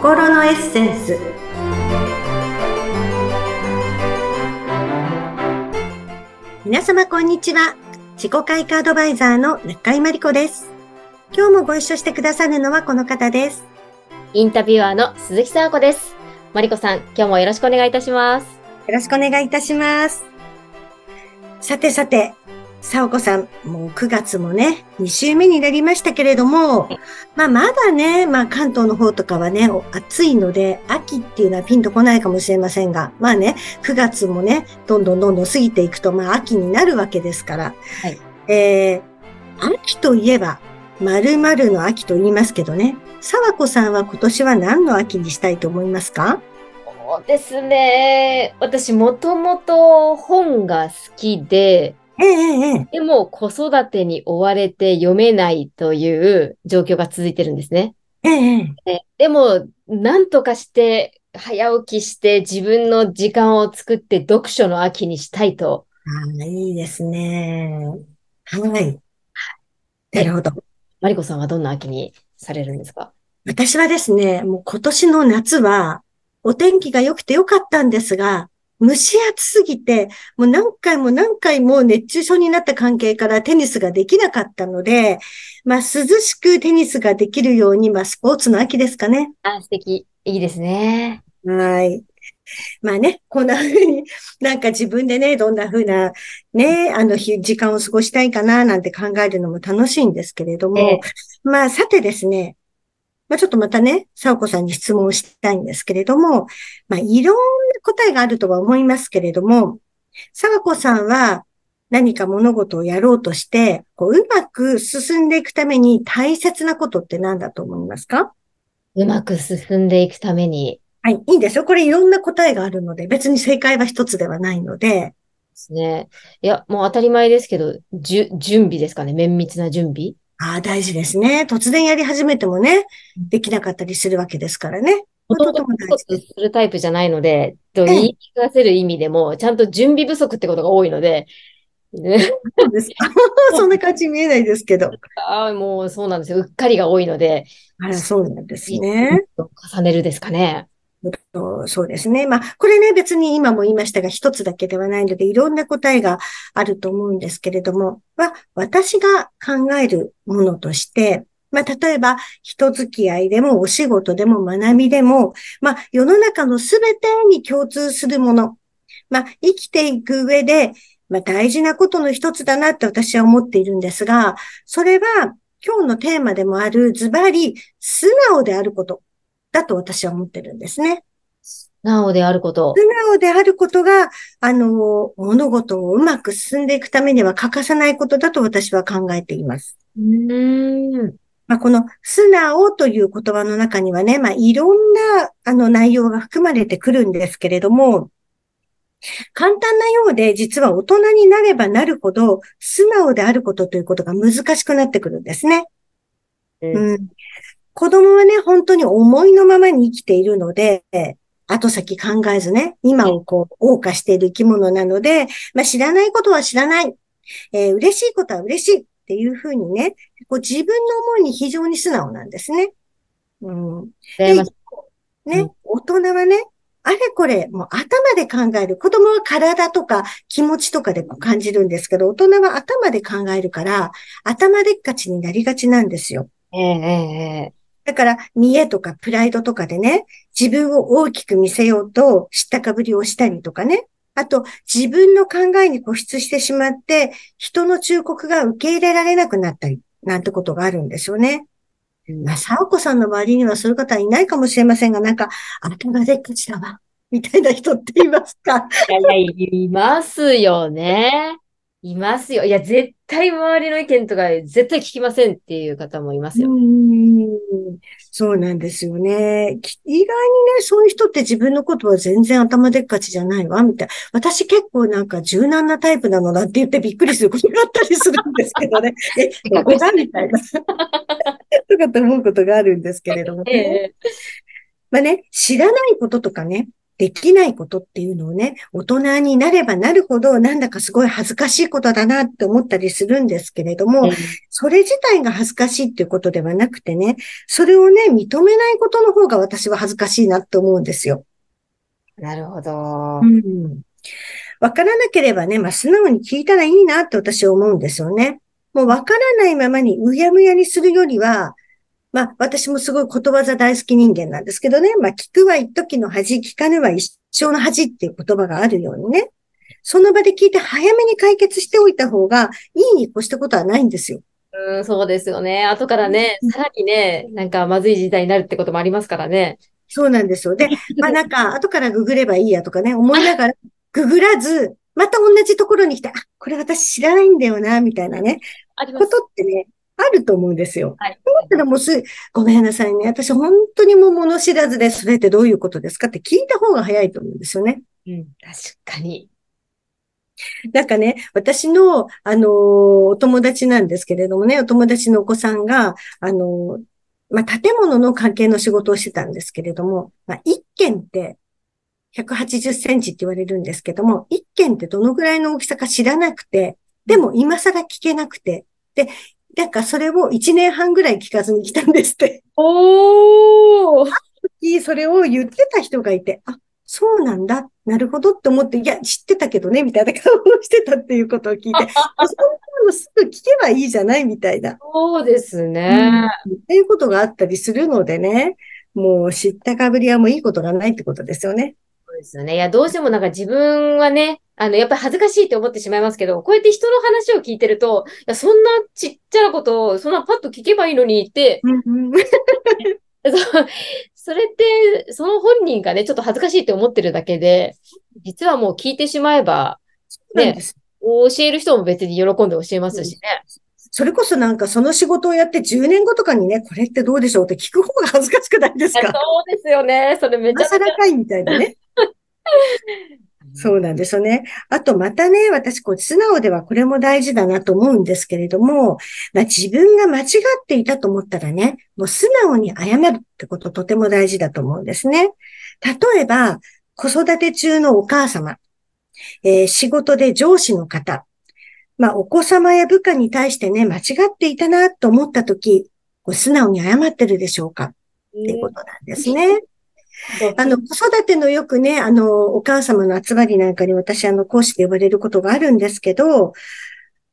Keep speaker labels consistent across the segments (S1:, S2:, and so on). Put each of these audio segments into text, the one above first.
S1: 心のエッセンス。皆様こんにちは。自己開花アドバイザーの中井真理子です。今日もご一緒してくださるのはこの方です。
S2: インタビュアーの鈴木沙子です。真理子さん今日もよろしくお願いいたします。
S1: よろしくお願いいたします。さてさてさおこさん、もう9月もね、2週目になりましたけれども、まあまだね、まあ関東の方とかはね、暑いので、秋っていうのはピンとこないかもしれませんが、まあね、9月もね、どんどんどんどん過ぎていくと、まあ秋になるわけですから、はい、えー、秋といえば、〇〇の秋と言いますけどね、沢子さんは今年は何の秋にしたいと思いますか？
S2: そうですね。私もともと本が好きで、
S1: ええ、
S2: でも子育てに追われて読めないという状況が続いてるんですね。
S1: ええ、
S2: でも、なんとかして早起きして自分の時間を作って読書の秋にしたいと。
S1: ああ、いいですね。はい。なるほど。
S2: マリコさんはどんな秋にされるんですか？
S1: 私はですね、もう今年の夏はお天気が良くて良かったんですが、蒸し暑すぎて、もう何回も何回も熱中症になった関係からテニスができなかったので、まあ涼しくテニスができるように、まあスポーツの秋ですかね。
S2: あ、素敵。いいですね。
S1: はい。まあね、こんな風に、なんか自分でね、どんな風な、ね、あの日、時間を過ごしたいかな、なんて考えるのも楽しいんですけれども、ええ、まあさてですね、まあ、ちょっとまたね、さおこさんに質問したいんですけれども、まあ、いろんな答えがあるとは思いますけれども、さわこさんは何か物事をやろうとして、こううまく進んでいくために大切なことって何だと思いますか？
S2: うまく進んでいくために。
S1: はい、いいんですよ。これいろんな答えがあるので、別に正解は一つではないので。
S2: ですね。いや、もう当たり前ですけど、じゅ、準備ですかね。綿密な準備
S1: ああ、大事ですね。突然やり始めてもね、できなかったりするわけですからね。
S2: とても大事するタイプじゃないので、と言い聞かせる意味でも、ちゃんと準備不足ってことが多いので、
S1: ね、そうですか。そんな感じ見えないですけど。
S2: ああ、もうそうなんですよ。うっかりが多いので。
S1: あら、そうなんですね。
S2: 重ねるですかね。
S1: そうですね。まあ、これね、別に今も言いましたが、一つだけではないので、いろんな答えがあると思うんですけれども、は、私が考えるものとして、まあ、例えば、人付き合いでも、お仕事でも、学びでも、まあ、世の中のすべてに共通するもの。まあ、生きていく上で、まあ、大事なことの一つだなって私は思っているんですが、それは、今日のテーマでもある、ズバリ、素直であること。だと私は思ってるんですね。
S2: 素直であること。
S1: 素直であることが、あの、物事をうまく進んでいくためには欠かさないことだと私は考えています。
S2: うん
S1: まあ、この素直という言葉の中にはね、まあ、いろんなあの内容が含まれてくるんですけれども、簡単なようで、実は大人になればなるほど、素直であることということが難しくなってくるんですね。うん、うん、子供はね、本当に思いのままに生きているので、後先考えずね、今をこう、謳歌している生き物なので、まあ、知らないことは知らない。えー、嬉しいことは嬉しいっていうふうにね、こう自分の思いに非常に素直なんですね。うん。で、ね、うん、大人はね、あれこれ、もう頭で考える。子供は体とか気持ちとかで感じるんですけど、大人は頭で考えるから、頭でっかちになりがちなんですよ。
S2: ええええ
S1: だから、見栄とかプライドとかでね、自分を大きく見せようと、知ったかぶりをしたりとかね。あと、自分の考えに固執してしまって、人の忠告が受け入れられなくなったり、なんてことがあるんですよね。まあ、さおこさんの周りにはそういう方はいないかもしれませんが、なんか、頭でっかちだわ。みたいな人っていますか？
S2: いやいや、いますよね。いますよ。いや、絶対周りの意見とか絶対聞きませんっていう方もいますよ。
S1: そうなんですよね。意外にね、そういう人って自分のことは全然頭でっかちじゃないわ、みたいな。私結構なんか柔軟なタイプなのだって言ってびっくりすることがあったりするんですけどね。え、どこだみたいな。とかと思うことがあるんですけれども、ね。えー、まあね、知らないこととかね、できないことっていうのをね、大人になればなるほど、なんだかすごい恥ずかしいことだなって思ったりするんですけれども、それ自体が恥ずかしいっていうことではなくてね、それをね、認めないことの方が私は恥ずかしいなって思うんですよ。
S2: なるほど。
S1: うん。わからなければね、まあ、素直に聞いたらいいなって私は思うんですよね。もうわからないままにうやむやにするよりは、まあ、私もすごいことわざ大好き人間なんですけどね。まあ、聞くは一時の恥、聞かぬは一生の恥っていう言葉があるようにね。その場で聞いて早めに解決しておいた方がいいに越したことはないんですよ。
S2: うん、そうですよね。後からね、さらにね、なんかまずい時代になるってこともありますからね。
S1: そうなんですよ。で、まあなんか、後からググればいいやとかね、思いながら、ググらず、また同じところに来て、あ、これ私知らないんだよな、みたいなね、ことってね、あると思うんですよ。はい。だったらもうす、ごめんなさいね。私本当にもう物知らずで、それってどういうことですかって聞いた方が早いと思うんですよね。
S2: うん、確かに。
S1: なんかね、私の、あのー、お友達なんですけれどもね、お友達のお子さんが、あのー、まあ、建物の関係の仕事をしてたんですけれども、まあ、一軒って180センチって言われるんですけども、一軒ってどのぐらいの大きさか知らなくて、でも今更聞けなくて、で、なんかそれを1年半ぐらい聞かずに来たんですって。
S2: おー
S1: それを言ってた人がいて、あ、そうなんだ。なるほどって思って、いや、知ってたけどね、みたいな顔をしてたっていうことを聞いて、そんなのすぐ聞けばいいじゃないみたいな。
S2: そうですね、
S1: うん。っていうことがあったりするのでね、もう知ったかぶりはもういいことがないってことですよね。
S2: そうですよね。いや、どうしてもなんか自分はね、あの、やっぱり恥ずかしいって思ってしまいますけど、こうやって人の話を聞いてると、いや、そんなちっちゃなことを、そんなパッと聞けばいいのにって、それって、その本人がね、ちょっと恥ずかしいって思ってるだけで、実はもう聞いてしまえば、ね、教える人も別に喜んで教えますしね。
S1: それこそなんかその仕事をやって10年後とかにね、これってどうでしょう？って聞く方が恥ずかしくないですか？そ
S2: うですよね。それめちゃくちゃ。
S1: らかいみたいなね。そうなんですよね。あとまたね、私こう素直ではこれも大事だなと思うんですけれども、まあ、自分が間違っていたと思ったらね、もう素直に謝るってこととても大事だと思うんですね。例えば、子育て中のお母様、えー、仕事で上司の方、まあ、お子様や部下に対してね、間違っていたなと思ったとき、素直に謝ってるでしょうかっていうことなんですね。あの、子育てのよくね、あの、お母様の集まりなんかに私、あの、講師で呼ばれることがあるんですけど、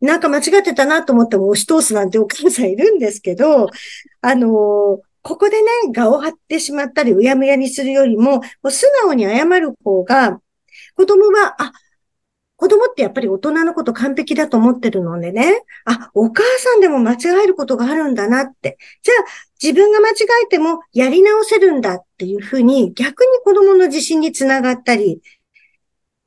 S1: なんか間違ってたなと思っても押し通すなんてお母さんいるんですけど、あの、ここでね、画を張ってしまったり、うやむやにするよりも、もう素直に謝る方が、子供は、あ、子供ってやっぱり大人のこと完璧だと思ってるのでね、あ、お母さんでも間違えることがあるんだなって。じゃあ、自分が間違えてもやり直せるんだっていうふうに、逆に子供の自信につながったり、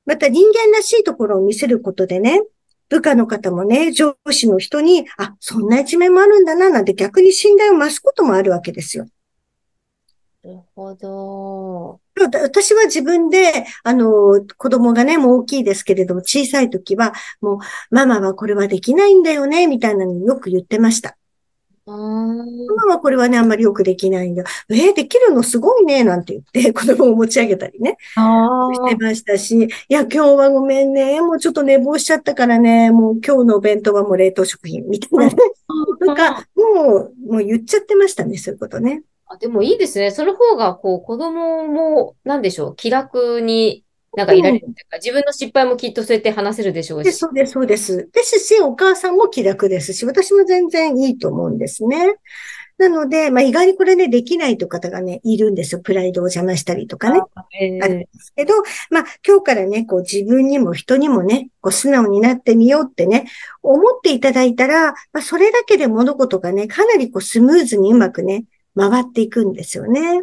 S1: また人間らしいところを見せることでね、部下の方もね、上司の人に、あ、そんな一面もあるんだな、なんて逆に信頼を増すこともあるわけですよ。
S2: なるほど。
S1: 私は自分で、あの、子供がね、もう大きいですけれども、小さい時は、もう、ママはこれはできないんだよね、みたいなのによく言ってました。ママはこれはね、あんまりよくできないんだ。えー、できるのすごいね、なんて言って 子供を持ち上げたりね。してましたし、いや、今日はごめんね、もうちょっと寝坊しちゃったからね、もう今日のお弁当はもう冷凍食品みたいなね。とか、もう、もう言っちゃってましたね、そういうことね。
S2: あ、でもいいですね。その方が、こう、子供も、なんでしょう、気楽になんかいられるというか、自分の失敗もきっとそうやって話せるでしょうし。
S1: そうです、そうです。ですし、お母さんも気楽ですし、私も全然いいと思うんですね。なので、まあ、意外にこれね、できないという方がね、いるんですよ。プライドを邪魔したりとかね。あ,、えー、あるんですけど、まあ、今日からね、こう自分にも人にもね、こう素直になってみようってね、思っていただいたら、まあ、それだけで物事がね、かなりこうスムーズにうまくね、回っていくんですよね。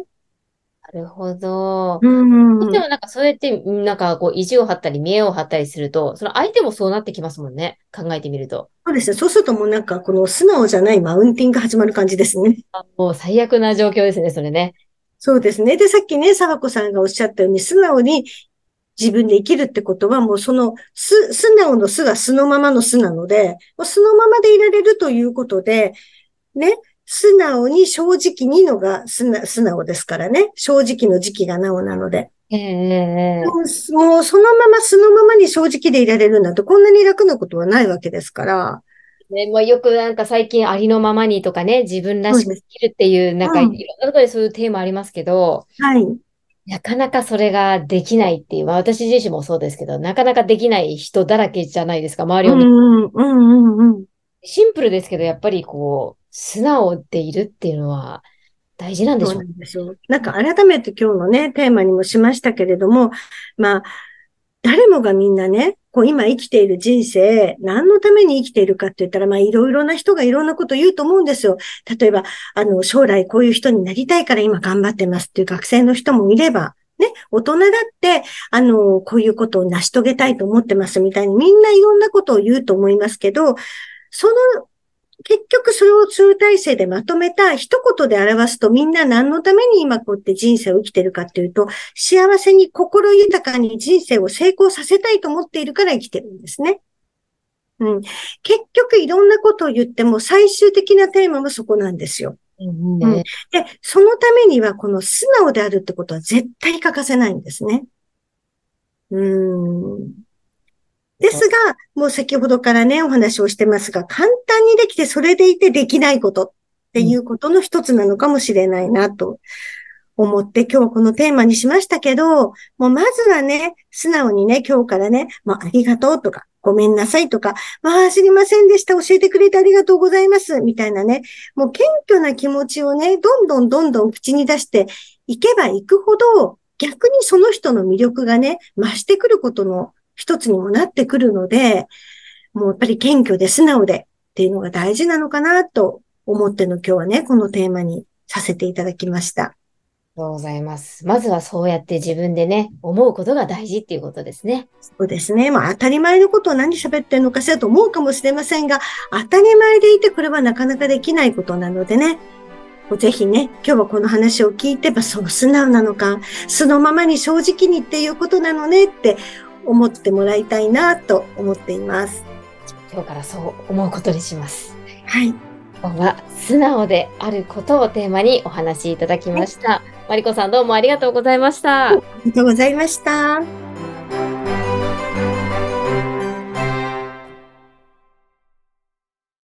S2: なるほど。うん。でもなんかそうやって、なんかこう意地を張ったり見栄を張ったりすると、その相手もそうなってきますもんね。考えてみると。
S1: そうですね。そうするともうなんかこの素直じゃないマウンティングが始まる感じですね。
S2: もう最悪な状況ですね、それね。
S1: そうですね。で、さっきね、沢子さんがおっしゃったように、素直に自分で生きるってことは、もうその、素、素直の素が素のままの素なので、素のままでいられるということで、ね、素直に正直にのが素直ですからね。正直の時期がなおなので。
S2: ええ
S1: もうそのまま素のままに正直でいられるなんてこんなに楽なことはないわけですから。
S2: ね、もうよくなんか最近ありのままにとかね、自分らしく生きるっていう、なんかい
S1: うん
S2: ろんなところでそういうテーマありますけど、
S1: はい。
S2: なかなかそれができないっていう、まあ私自身もそうですけど、なかなかできない人だらけじゃないですか、周りを見て。
S1: うんうんうんうんうん。
S2: シンプルですけど、やっぱりこう、素直でいるっていうのは大事なんでしょう
S1: そうなんですよ。なんか改めて今日のね、テーマにもしましたけれども、まあ、誰もがみんなね、こう今生きている人生、何のために生きているかって言ったら、まあいろいろな人がいろんなこと言うと思うんですよ。例えば、あの、将来こういう人になりたいから今頑張ってますっていう学生の人もいれば、ね、大人だって、あの、こういうことを成し遂げたいと思ってますみたいにみんないろんなことを言うと思いますけど、その結局それを集大成でまとめた一言で表すとみんな何のために今こうやって人生を生きてるかっていうと、幸せに心豊かに人生を成功させたいと思っているから生きてるんですね。うん。結局いろんなことを言っても最終的なテーマもそこなんですよ。
S2: うん
S1: うんで、そのためにはこの素直であるってことは絶対欠かせないんですね。うーん。ですが、もう先ほどからね、お話をしてますが、簡単にできてそれでいてできないことっていうことの一つなのかもしれないなと思って今日はこのテーマにしましたけど、もうまずはね、素直にね、今日からね、もうありがとうとか、ごめんなさいとか、まあ知りませんでした、教えてくれてありがとうございます、みたいなね、もう謙虚な気持ちをね、どんどんどんどん口に出していけばいくほど、逆にその人の魅力がね、増してくることの一つにもなってくるので、もうやっぱり謙虚で素直でっていうのが大事なのかなと思っての今日はね、このテーマにさせていただきました。
S2: ありがとうございます。まずはそうやって自分でね、思うことが大事っていうことですね。
S1: そうですね。まあ当たり前のことを何喋ってるのかしらと思うかもしれませんが、当たり前でいてこれはなかなかできないことなのでね、ぜひね、今日はこの話を聞いて、そう素直なのか、素のままに正直にっていうことなのねって思ってもらいたいなと思っています。
S2: 今日からそう思うことにします。
S1: はい。
S2: 今日は素直であることをテーマにお話しいただきました。マリコさんどうもありがとうございました。
S1: ありがとうございました。